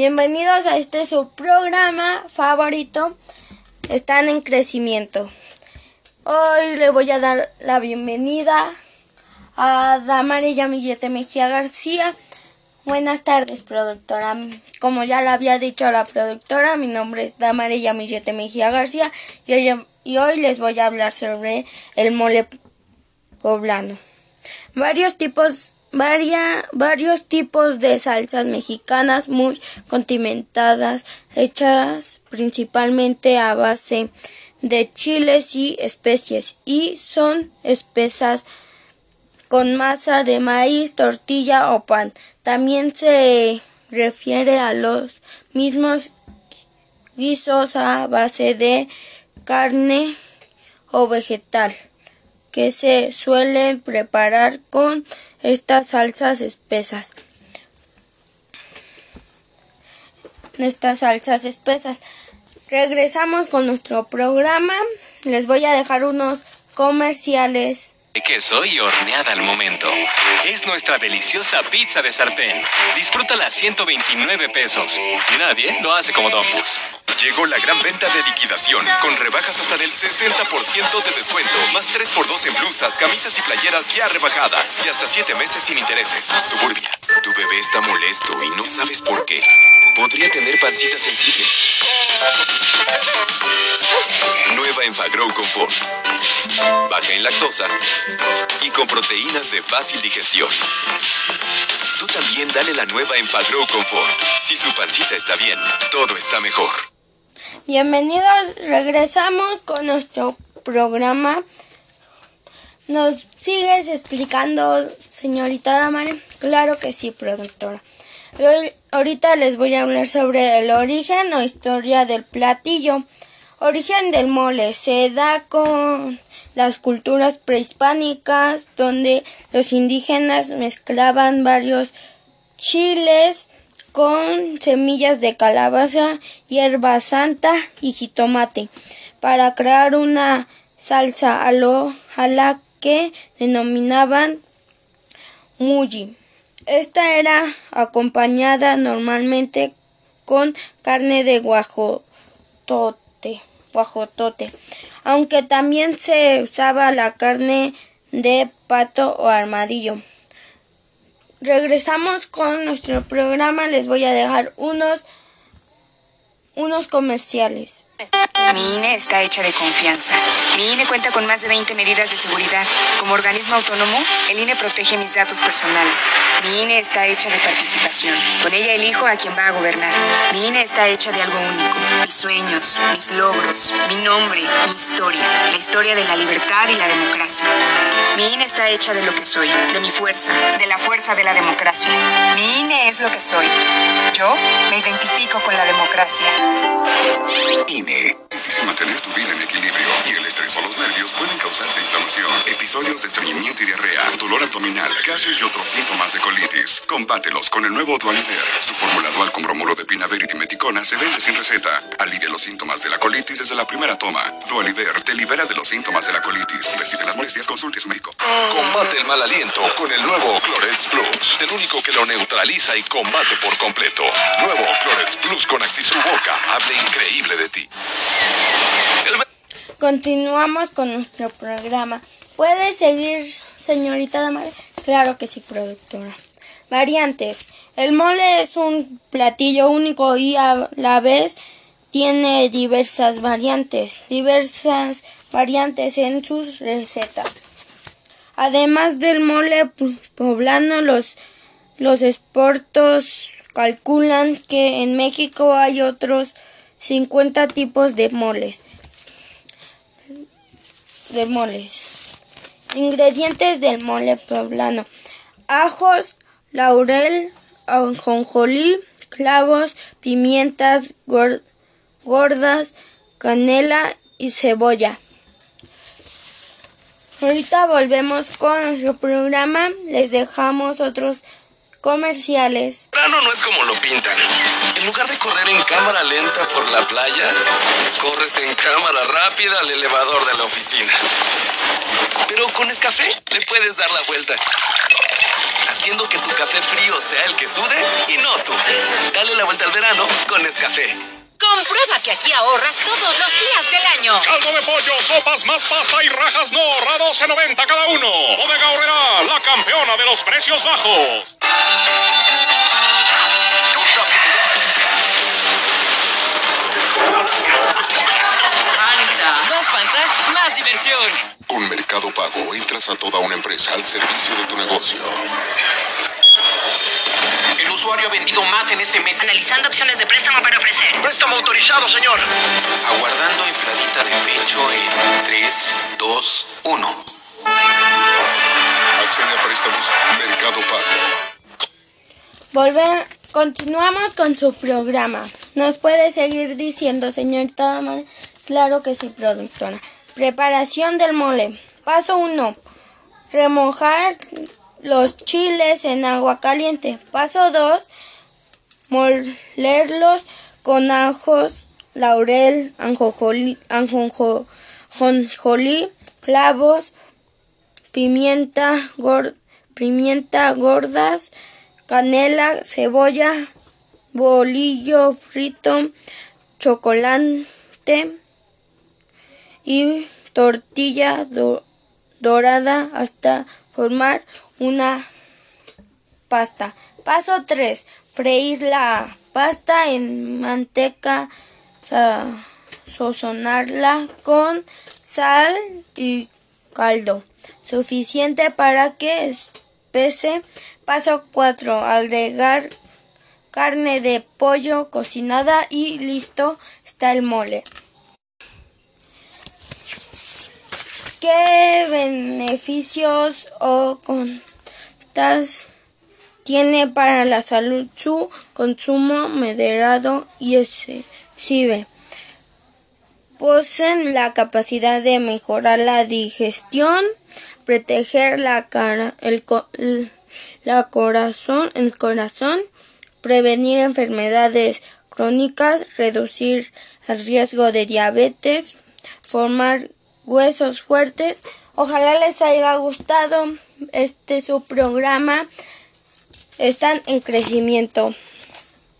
Bienvenidos a este su programa favorito. Están en crecimiento. Hoy le voy a dar la bienvenida a Damari Yamillete Mejía García. Buenas tardes, productora. Como ya le había dicho la productora, mi nombre es Damari Yamillete Mejía García y hoy, y hoy les voy a hablar sobre el mole poblano. Varios tipos varios tipos de salsas mexicanas muy condimentadas, hechas principalmente a base de chiles y especies y son espesas con masa de maíz, tortilla o pan. También se refiere a los mismos guisos a base de carne o vegetal que se suelen preparar con estas salsas espesas. Estas salsas espesas. Regresamos con nuestro programa. Les voy a dejar unos comerciales. Queso y horneada al momento. Es nuestra deliciosa pizza de sartén. Disfrútala a 129 pesos. Nadie lo hace como Don Llegó la gran venta de liquidación, con rebajas hasta del 60% de descuento, más 3x2 en blusas, camisas y playeras ya rebajadas, y hasta 7 meses sin intereses. Suburbia, tu bebé está molesto y no sabes por qué. Podría tener pancita sensible. Nueva Enfagrow Confort. Baja en lactosa y con proteínas de fácil digestión. Tú también dale la nueva Enfagrow Confort. Si su pancita está bien, todo está mejor. Bienvenidos, regresamos con nuestro programa. ¿Nos sigues explicando, señorita Damare? Claro que sí, productora. Hoy, ahorita les voy a hablar sobre el origen o historia del platillo. Origen del mole se da con las culturas prehispánicas donde los indígenas mezclaban varios chiles con semillas de calabaza, hierba santa y jitomate para crear una salsa a, lo, la que denominaban mulli. Esta era acompañada normalmente con carne de guajotote, guajotote, aunque también se usaba la carne de pato o armadillo. Regresamos con nuestro programa. Les voy a dejar unos, unos comerciales. Mi INE está hecha de confianza. Mi INE cuenta con más de 20 medidas de seguridad. Como organismo autónomo, el INE protege mis datos personales. Mi INE está hecha de participación. Con ella elijo a quien va a gobernar. Mi INE está hecha de algo único. Mis sueños, mis logros, mi nombre, mi historia. La historia de la libertad y la democracia. Mi INE está hecha de lo que soy, de mi fuerza, de la fuerza de la democracia. Mi INE es lo que soy. Yo me identifico con la democracia. INE. Difícil mantener tu vida en equilibrio y el estrés o los nervios pueden causarte inflamación, episodios de estreñimiento y diarrea, dolor abdominal, gases y otros síntomas de colitis. Combátelos con el nuevo Dualiver. Su fórmula dual con bromuro de pinaver y dimeticona se vende sin receta. Alivia los síntomas de la colitis desde la primera toma. Dualiver te libera de los síntomas de la colitis. Si persisten las molestias, consulte a su médico. Combate el mal aliento con el nuevo Clorex Plus, el único que lo neutraliza y combate por completo. Nuevo Plus con Boca. Hable increíble de ti. Continuamos con nuestro programa. ¿Puede seguir, señorita Damare? Claro que sí, productora. Variantes. El mole es un platillo único y a la vez tiene diversas variantes, diversas variantes en sus recetas. Además del mole poblano, los, los expertos calculan que en México hay otros 50 tipos de moles. De moles. Ingredientes del mole poblano. Ajos, laurel, ajonjolí, clavos, pimientas gordas, canela y cebolla. Ahorita volvemos con nuestro programa. Les dejamos otros comerciales. Plano no es como lo pintan. En lugar de correr en cámara lenta por la playa, corres en cámara rápida al elevador de la oficina. Pero con Escafé le puedes dar la vuelta. Haciendo que tu café frío sea el que sude y no tú. Dale la vuelta al verano con Nescafé. Comprueba que aquí ahorras todos los días del año. Caldo de pollo, sopas más pasta y rajas no a 12.90 cada uno. Bodega Horrera, la campeona de los precios bajos. Con Mercado Pago entras a toda una empresa al servicio de tu negocio. El usuario ha vendido más en este mes. Analizando opciones de préstamo para ofrecer. Préstamo autorizado, señor. Aguardando infladita de pecho en 3, 2, 1. Accede a préstamos Mercado Pago. Volver, continuamos con su programa. ¿Nos puede seguir diciendo, señorita Damar? Claro que sí, productora. Preparación del mole. Paso 1. Remojar los chiles en agua caliente. Paso 2. Molerlos con ajos, laurel, anjonjolí, anjonjo- jonjolí, clavos, pimienta, gor- pimienta gordas, canela, cebolla, bolillo frito, chocolate y tortilla do- dorada hasta formar una pasta. Paso 3. Freír la pasta en manteca, sa- sazonarla con sal y caldo suficiente para que espese. Paso 4. Agregar carne de pollo cocinada y listo está el mole. ¿Qué beneficios o contas tiene para la salud su consumo moderado y excesivo? Poseen la capacidad de mejorar la digestión, proteger la cara, el, la corazón, el corazón, prevenir enfermedades crónicas, reducir el riesgo de diabetes, formar huesos fuertes. Ojalá les haya gustado este su programa. Están en crecimiento.